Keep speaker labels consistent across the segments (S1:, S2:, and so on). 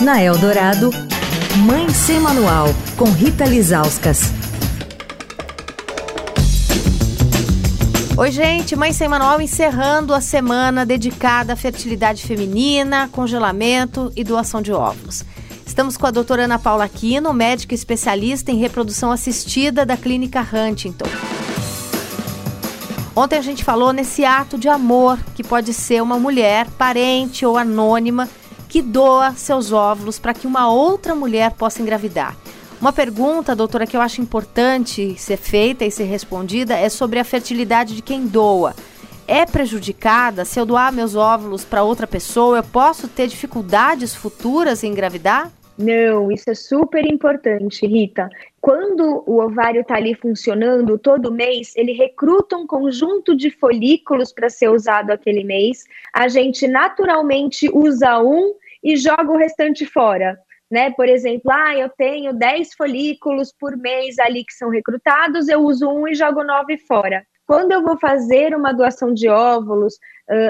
S1: Na Eldorado, Mãe Sem Manual, com Rita Lizauskas.
S2: Oi, gente, Mãe Sem Manual encerrando a semana dedicada à fertilidade feminina, congelamento e doação de óvulos. Estamos com a doutora Ana Paula Aquino, médica especialista em reprodução assistida da Clínica Huntington. Ontem a gente falou nesse ato de amor que pode ser uma mulher, parente ou anônima, que doa seus óvulos para que uma outra mulher possa engravidar. Uma pergunta, doutora, que eu acho importante ser feita e ser respondida é sobre a fertilidade de quem doa. É prejudicada se eu doar meus óvulos para outra pessoa? Eu posso ter dificuldades futuras em engravidar?
S3: Não, isso é super importante, Rita. Quando o ovário está ali funcionando todo mês, ele recruta um conjunto de folículos para ser usado aquele mês. A gente naturalmente usa um e joga o restante fora né? Por exemplo, ah, eu tenho 10 folículos por mês ali que são recrutados, eu uso um e jogo nove fora. Quando eu vou fazer uma doação de óvulos,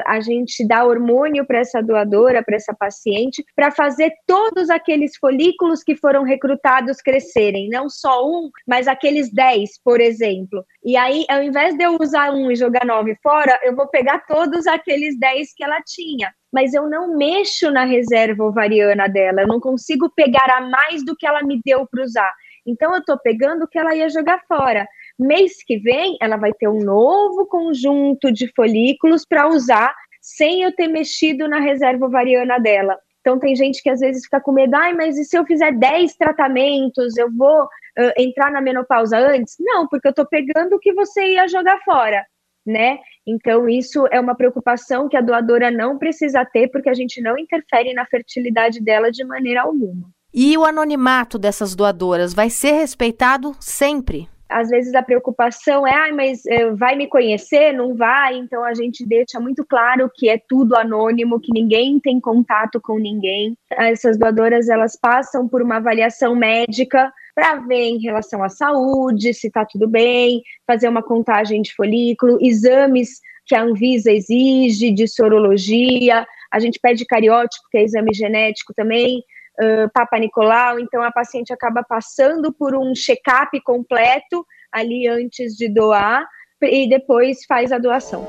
S3: a gente dá hormônio para essa doadora, para essa paciente, para fazer todos aqueles folículos que foram recrutados crescerem, não só um, mas aqueles 10, por exemplo. E aí, ao invés de eu usar um e jogar nove fora, eu vou pegar todos aqueles 10 que ela tinha mas eu não mexo na reserva ovariana dela, eu não consigo pegar a mais do que ela me deu para usar. Então eu estou pegando o que ela ia jogar fora. Mês que vem, ela vai ter um novo conjunto de folículos para usar sem eu ter mexido na reserva ovariana dela. Então, tem gente que às vezes fica com medo, ai, mas e se eu fizer 10 tratamentos, eu vou uh, entrar na menopausa antes? Não, porque eu estou pegando o que você ia jogar fora né? Então, isso é uma preocupação que a doadora não precisa ter, porque a gente não interfere na fertilidade dela de maneira alguma.
S2: E o anonimato dessas doadoras vai ser respeitado sempre?
S3: Às vezes a preocupação é, ah, mas eh, vai me conhecer? Não vai? Então a gente deixa muito claro que é tudo anônimo, que ninguém tem contato com ninguém. Essas doadoras elas passam por uma avaliação médica para ver em relação à saúde, se está tudo bem, fazer uma contagem de folículo, exames que a Anvisa exige de sorologia, a gente pede cariótipo, que é exame genético também, uh, Papa Nicolau, então a paciente acaba passando por um check-up completo ali antes de doar e depois faz a doação.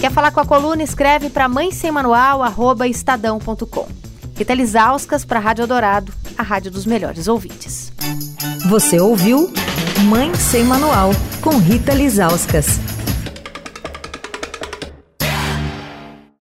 S2: Quer falar com a coluna? Escreve para mãe sem manual, arroba estadão.com. Rita Lisauskas para a Rádio Dourado, a rádio dos melhores ouvintes.
S1: Você ouviu Mãe Sem Manual, com Rita Lisauskas.